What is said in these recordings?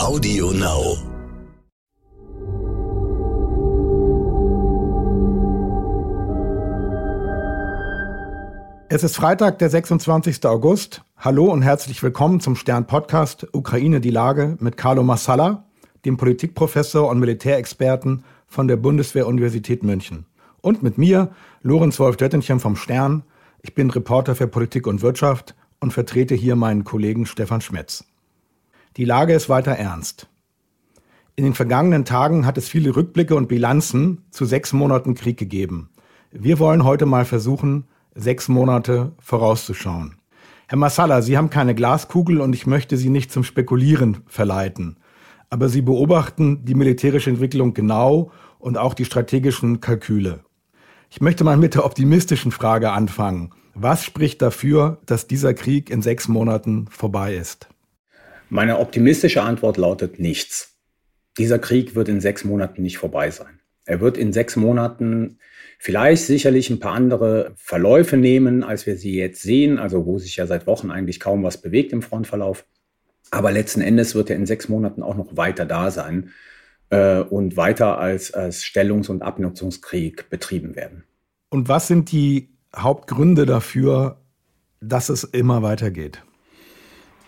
Audio Now. Es ist Freitag, der 26. August. Hallo und herzlich willkommen zum Stern-Podcast Ukraine die Lage mit Carlo Massala, dem Politikprofessor und Militärexperten von der Bundeswehr-Universität München. Und mit mir, Lorenz Wolf Döttenchen vom Stern. Ich bin Reporter für Politik und Wirtschaft und vertrete hier meinen Kollegen Stefan Schmetz. Die Lage ist weiter ernst. In den vergangenen Tagen hat es viele Rückblicke und Bilanzen zu sechs Monaten Krieg gegeben. Wir wollen heute mal versuchen, sechs Monate vorauszuschauen. Herr Massala, Sie haben keine Glaskugel und ich möchte Sie nicht zum Spekulieren verleiten. Aber Sie beobachten die militärische Entwicklung genau und auch die strategischen Kalküle. Ich möchte mal mit der optimistischen Frage anfangen. Was spricht dafür, dass dieser Krieg in sechs Monaten vorbei ist? Meine optimistische Antwort lautet nichts. Dieser Krieg wird in sechs Monaten nicht vorbei sein. Er wird in sechs Monaten vielleicht sicherlich ein paar andere Verläufe nehmen, als wir sie jetzt sehen, also wo sich ja seit Wochen eigentlich kaum was bewegt im Frontverlauf. Aber letzten Endes wird er in sechs Monaten auch noch weiter da sein äh, und weiter als, als Stellungs- und Abnutzungskrieg betrieben werden. Und was sind die Hauptgründe dafür, dass es immer weitergeht?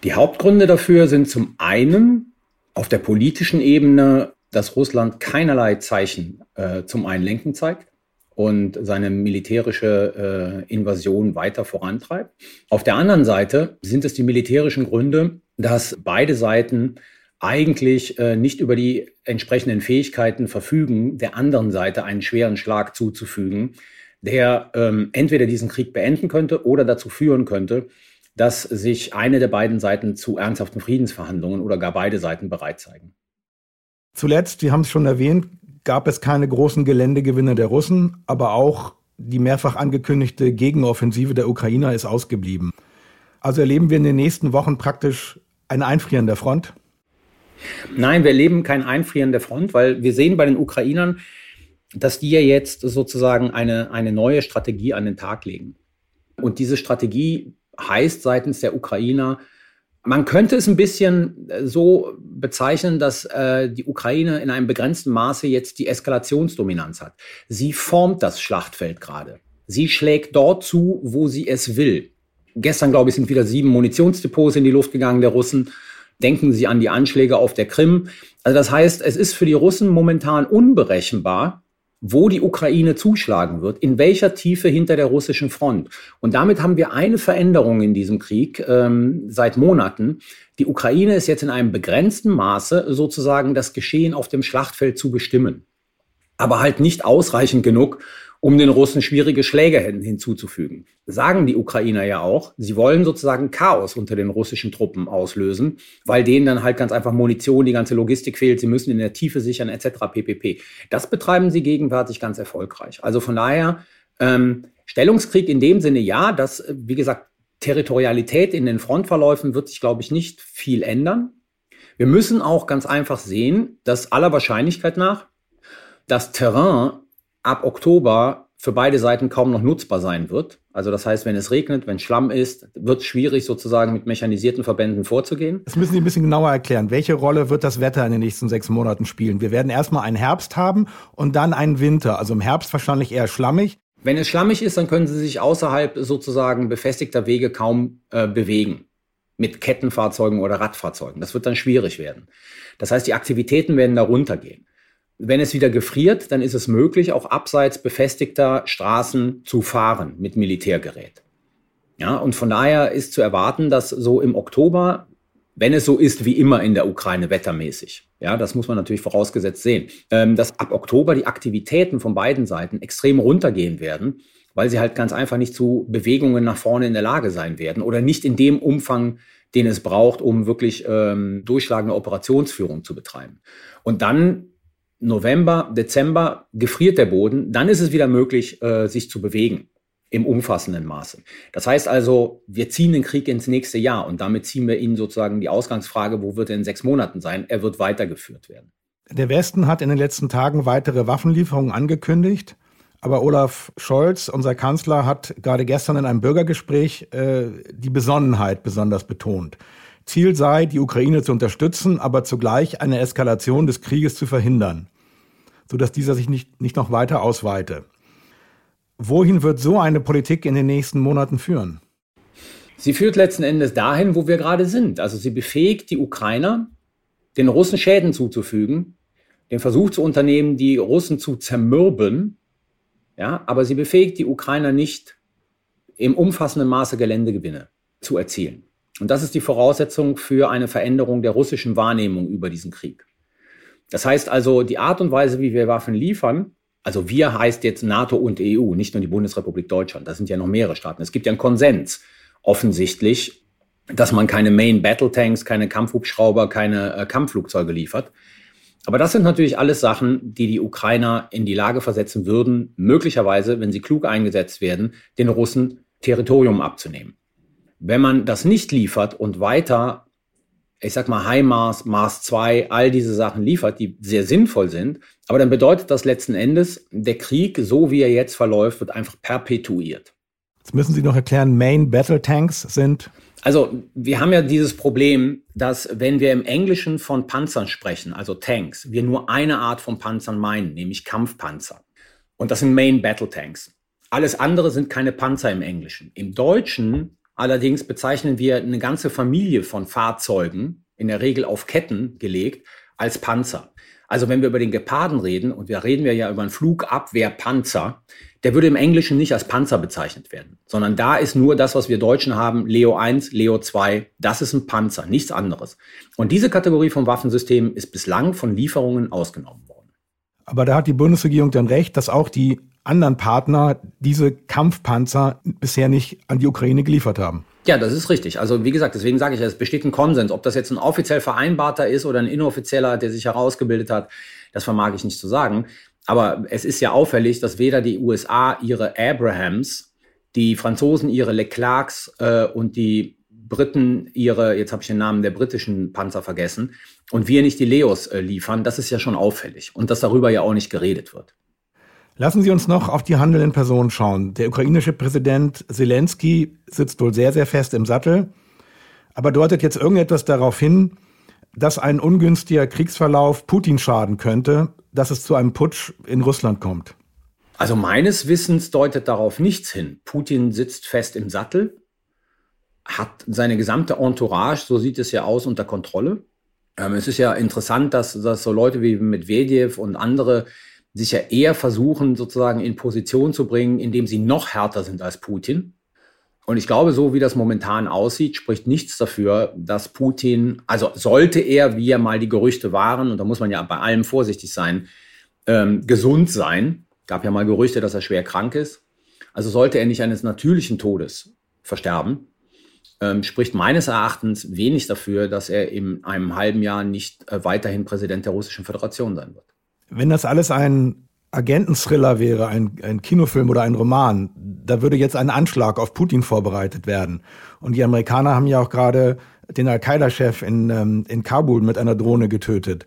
Die Hauptgründe dafür sind zum einen auf der politischen Ebene, dass Russland keinerlei Zeichen äh, zum Einlenken zeigt und seine militärische äh, Invasion weiter vorantreibt. Auf der anderen Seite sind es die militärischen Gründe, dass beide Seiten eigentlich äh, nicht über die entsprechenden Fähigkeiten verfügen, der anderen Seite einen schweren Schlag zuzufügen, der ähm, entweder diesen Krieg beenden könnte oder dazu führen könnte, dass sich eine der beiden Seiten zu ernsthaften Friedensverhandlungen oder gar beide Seiten bereit zeigen. Zuletzt, Sie haben es schon erwähnt, gab es keine großen Geländegewinne der Russen, aber auch die mehrfach angekündigte Gegenoffensive der Ukrainer ist ausgeblieben. Also erleben wir in den nächsten Wochen praktisch ein Einfrieren der Front? Nein, wir erleben kein Einfrieren der Front, weil wir sehen bei den Ukrainern, dass die ja jetzt sozusagen eine, eine neue Strategie an den Tag legen. Und diese Strategie heißt seitens der Ukrainer, man könnte es ein bisschen äh, so bezeichnen, dass äh, die Ukraine in einem begrenzten Maße jetzt die Eskalationsdominanz hat. Sie formt das Schlachtfeld gerade. Sie schlägt dort zu, wo sie es will. Gestern, glaube ich, sind wieder sieben Munitionsdepots in die Luft gegangen der Russen. Denken Sie an die Anschläge auf der Krim. Also das heißt, es ist für die Russen momentan unberechenbar, wo die Ukraine zuschlagen wird, in welcher Tiefe hinter der russischen Front. Und damit haben wir eine Veränderung in diesem Krieg ähm, seit Monaten. Die Ukraine ist jetzt in einem begrenzten Maße sozusagen das Geschehen auf dem Schlachtfeld zu bestimmen. Aber halt nicht ausreichend genug, um den Russen schwierige Schläge hinzuzufügen. Sagen die Ukrainer ja auch, sie wollen sozusagen Chaos unter den russischen Truppen auslösen, weil denen dann halt ganz einfach Munition, die ganze Logistik fehlt, sie müssen in der Tiefe sichern etc. ppp. Das betreiben sie gegenwärtig ganz erfolgreich. Also von daher ähm, Stellungskrieg in dem Sinne ja, dass, wie gesagt, Territorialität in den Frontverläufen wird sich, glaube ich, nicht viel ändern. Wir müssen auch ganz einfach sehen, dass aller Wahrscheinlichkeit nach das Terrain ab Oktober für beide Seiten kaum noch nutzbar sein wird. Also das heißt, wenn es regnet, wenn Schlamm ist, wird es schwierig, sozusagen mit mechanisierten Verbänden vorzugehen. Das müssen Sie ein bisschen genauer erklären. Welche Rolle wird das Wetter in den nächsten sechs Monaten spielen? Wir werden erstmal einen Herbst haben und dann einen Winter. Also im Herbst wahrscheinlich eher schlammig. Wenn es schlammig ist, dann können Sie sich außerhalb sozusagen befestigter Wege kaum äh, bewegen. Mit Kettenfahrzeugen oder Radfahrzeugen. Das wird dann schwierig werden. Das heißt, die Aktivitäten werden da runtergehen. Wenn es wieder gefriert, dann ist es möglich, auch abseits befestigter Straßen zu fahren mit Militärgerät. Ja, und von daher ist zu erwarten, dass so im Oktober, wenn es so ist wie immer in der Ukraine wettermäßig, ja, das muss man natürlich vorausgesetzt sehen, ähm, dass ab Oktober die Aktivitäten von beiden Seiten extrem runtergehen werden, weil sie halt ganz einfach nicht zu Bewegungen nach vorne in der Lage sein werden oder nicht in dem Umfang, den es braucht, um wirklich ähm, durchschlagende Operationsführung zu betreiben. Und dann November, Dezember gefriert der Boden, dann ist es wieder möglich, äh, sich zu bewegen im umfassenden Maße. Das heißt also, wir ziehen den Krieg ins nächste Jahr und damit ziehen wir ihn sozusagen die Ausgangsfrage, wo wird er in sechs Monaten sein? Er wird weitergeführt werden. Der Westen hat in den letzten Tagen weitere Waffenlieferungen angekündigt. Aber Olaf Scholz, unser Kanzler, hat gerade gestern in einem Bürgergespräch äh, die Besonnenheit besonders betont. Ziel sei, die Ukraine zu unterstützen, aber zugleich eine Eskalation des Krieges zu verhindern, sodass dieser sich nicht, nicht noch weiter ausweite. Wohin wird so eine Politik in den nächsten Monaten führen? Sie führt letzten Endes dahin, wo wir gerade sind. Also sie befähigt die Ukrainer, den Russen Schäden zuzufügen, den Versuch zu unternehmen, die Russen zu zermürben. Ja, aber sie befähigt die Ukrainer nicht, im umfassenden Maße Geländegewinne zu erzielen. Und das ist die Voraussetzung für eine Veränderung der russischen Wahrnehmung über diesen Krieg. Das heißt also, die Art und Weise, wie wir Waffen liefern, also wir heißt jetzt NATO und EU, nicht nur die Bundesrepublik Deutschland, das sind ja noch mehrere Staaten. Es gibt ja einen Konsens, offensichtlich, dass man keine Main Battle Tanks, keine Kampfhubschrauber, keine äh, Kampfflugzeuge liefert. Aber das sind natürlich alles Sachen, die die Ukrainer in die Lage versetzen würden, möglicherweise, wenn sie klug eingesetzt werden, den Russen Territorium abzunehmen. Wenn man das nicht liefert und weiter, ich sag mal, HIMARS, Mars 2, all diese Sachen liefert, die sehr sinnvoll sind, aber dann bedeutet das letzten Endes, der Krieg, so wie er jetzt verläuft, wird einfach perpetuiert. Jetzt müssen Sie noch erklären, Main Battle Tanks sind also wir haben ja dieses Problem, dass wenn wir im Englischen von Panzern sprechen, also Tanks, wir nur eine Art von Panzern meinen, nämlich Kampfpanzer. Und das sind Main Battle Tanks. Alles andere sind keine Panzer im Englischen. Im Deutschen allerdings bezeichnen wir eine ganze Familie von Fahrzeugen, in der Regel auf Ketten gelegt, als Panzer. Also wenn wir über den Geparden reden, und wir reden wir ja über einen Flugabwehrpanzer, der würde im Englischen nicht als Panzer bezeichnet werden, sondern da ist nur das, was wir Deutschen haben, Leo 1, Leo 2, das ist ein Panzer, nichts anderes. Und diese Kategorie von Waffensystemen ist bislang von Lieferungen ausgenommen worden. Aber da hat die Bundesregierung dann recht, dass auch die anderen Partner diese Kampfpanzer bisher nicht an die Ukraine geliefert haben. Ja, das ist richtig. Also wie gesagt, deswegen sage ich, es besteht ein Konsens. Ob das jetzt ein offiziell vereinbarter ist oder ein inoffizieller, der sich herausgebildet hat, das vermag ich nicht zu sagen. Aber es ist ja auffällig, dass weder die USA ihre Abrahams, die Franzosen ihre Leclercs äh, und die Briten ihre, jetzt habe ich den Namen der britischen Panzer vergessen, und wir nicht die Leos äh, liefern, das ist ja schon auffällig. Und dass darüber ja auch nicht geredet wird. Lassen Sie uns noch auf die handelnden Personen schauen. Der ukrainische Präsident Zelensky sitzt wohl sehr, sehr fest im Sattel. Aber deutet jetzt irgendetwas darauf hin, dass ein ungünstiger Kriegsverlauf Putin schaden könnte, dass es zu einem Putsch in Russland kommt? Also meines Wissens deutet darauf nichts hin. Putin sitzt fest im Sattel, hat seine gesamte Entourage, so sieht es ja aus, unter Kontrolle. Ähm, es ist ja interessant, dass, dass so Leute wie Medvedev und andere sich ja eher versuchen, sozusagen in Position zu bringen, indem sie noch härter sind als Putin. Und ich glaube, so wie das momentan aussieht, spricht nichts dafür, dass Putin, also sollte er, wie ja mal die Gerüchte waren, und da muss man ja bei allem vorsichtig sein, ähm, gesund sein. Gab ja mal Gerüchte, dass er schwer krank ist. Also sollte er nicht eines natürlichen Todes versterben, ähm, spricht meines Erachtens wenig dafür, dass er in einem halben Jahr nicht äh, weiterhin Präsident der Russischen Föderation sein wird. Wenn das alles ein Agenten-Thriller wäre, ein, ein Kinofilm oder ein Roman, da würde jetzt ein Anschlag auf Putin vorbereitet werden. Und die Amerikaner haben ja auch gerade den Al-Qaida-Chef in, ähm, in Kabul mit einer Drohne getötet.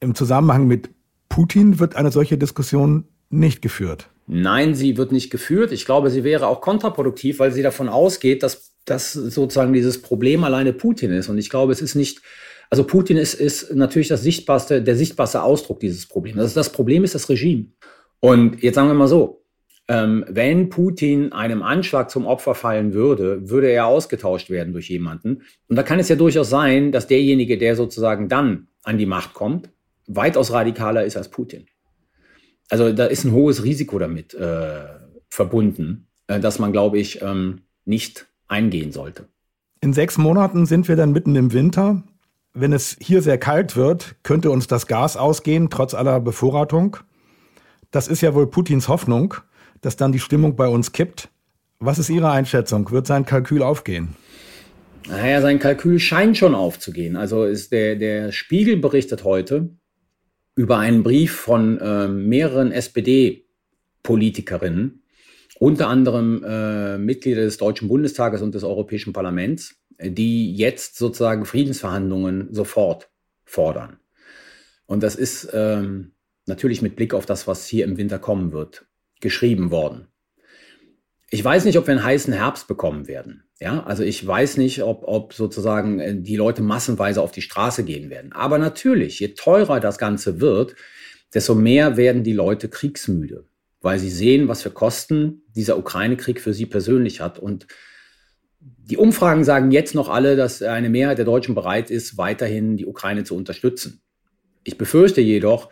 Im Zusammenhang mit Putin wird eine solche Diskussion nicht geführt. Nein, sie wird nicht geführt. Ich glaube, sie wäre auch kontraproduktiv, weil sie davon ausgeht, dass das sozusagen dieses Problem alleine Putin ist. Und ich glaube, es ist nicht, also Putin ist, ist natürlich das sichtbarste, der sichtbarste Ausdruck dieses Problems. Das, das Problem ist das Regime. Und jetzt sagen wir mal so, ähm, wenn Putin einem Anschlag zum Opfer fallen würde, würde er ausgetauscht werden durch jemanden. Und da kann es ja durchaus sein, dass derjenige, der sozusagen dann an die Macht kommt, weitaus radikaler ist als Putin. Also da ist ein hohes Risiko damit äh, verbunden, äh, dass man, glaube ich, ähm, nicht eingehen sollte. In sechs Monaten sind wir dann mitten im Winter. Wenn es hier sehr kalt wird, könnte uns das Gas ausgehen, trotz aller Bevorratung. Das ist ja wohl Putins Hoffnung, dass dann die Stimmung bei uns kippt. Was ist Ihre Einschätzung? Wird sein Kalkül aufgehen? Naja, sein Kalkül scheint schon aufzugehen. Also ist der, der Spiegel berichtet heute über einen Brief von äh, mehreren SPD-Politikerinnen, unter anderem äh, Mitglieder des Deutschen Bundestages und des Europäischen Parlaments, die jetzt sozusagen Friedensverhandlungen sofort fordern. Und das ist ähm, natürlich mit Blick auf das, was hier im Winter kommen wird, geschrieben worden. Ich weiß nicht, ob wir einen heißen Herbst bekommen werden. Ja, also ich weiß nicht, ob, ob sozusagen äh, die Leute massenweise auf die Straße gehen werden. Aber natürlich, je teurer das Ganze wird, desto mehr werden die Leute kriegsmüde, weil sie sehen, was für Kosten dieser Ukraine-Krieg für sie persönlich hat. Und die Umfragen sagen jetzt noch alle, dass eine Mehrheit der Deutschen bereit ist, weiterhin die Ukraine zu unterstützen. Ich befürchte jedoch,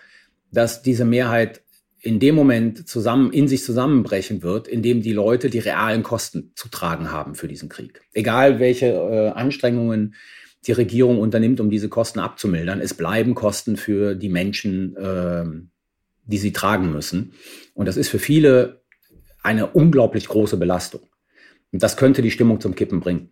dass diese Mehrheit in dem Moment zusammen, in sich zusammenbrechen wird, in dem die Leute die realen Kosten zu tragen haben für diesen Krieg. Egal welche äh, Anstrengungen die Regierung unternimmt, um diese Kosten abzumildern, es bleiben Kosten für die Menschen, äh, die sie tragen müssen. Und das ist für viele eine unglaublich große Belastung. Und das könnte die Stimmung zum Kippen bringen.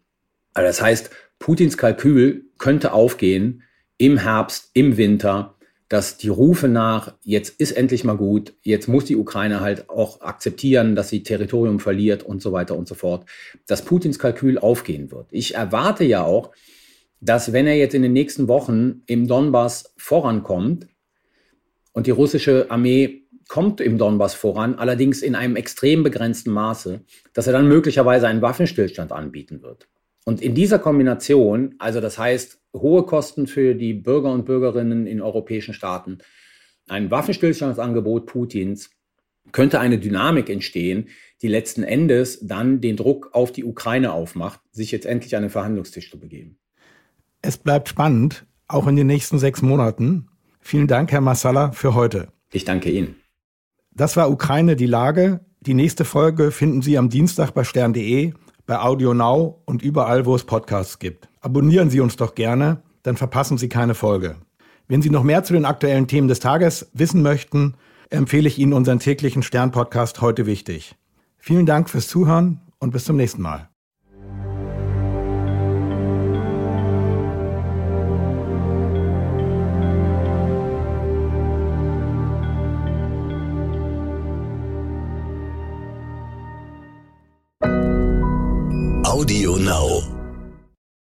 Also das heißt, Putins Kalkül könnte aufgehen im Herbst, im Winter, dass die Rufe nach, jetzt ist endlich mal gut, jetzt muss die Ukraine halt auch akzeptieren, dass sie Territorium verliert und so weiter und so fort, dass Putins Kalkül aufgehen wird. Ich erwarte ja auch, dass wenn er jetzt in den nächsten Wochen im Donbass vorankommt und die russische Armee kommt im Donbass voran, allerdings in einem extrem begrenzten Maße, dass er dann möglicherweise einen Waffenstillstand anbieten wird. Und in dieser Kombination, also das heißt, hohe Kosten für die Bürger und Bürgerinnen in europäischen Staaten, ein Waffenstillstandsangebot Putins, könnte eine Dynamik entstehen, die letzten Endes dann den Druck auf die Ukraine aufmacht, sich jetzt endlich an den Verhandlungstisch zu begeben. Es bleibt spannend, auch in den nächsten sechs Monaten. Vielen Dank, Herr Massala, für heute. Ich danke Ihnen. Das war Ukraine die Lage. Die nächste Folge finden Sie am Dienstag bei stern.de bei Audio Now und überall, wo es Podcasts gibt. Abonnieren Sie uns doch gerne, dann verpassen Sie keine Folge. Wenn Sie noch mehr zu den aktuellen Themen des Tages wissen möchten, empfehle ich Ihnen unseren täglichen Stern-Podcast heute wichtig. Vielen Dank fürs Zuhören und bis zum nächsten Mal. Audio Now.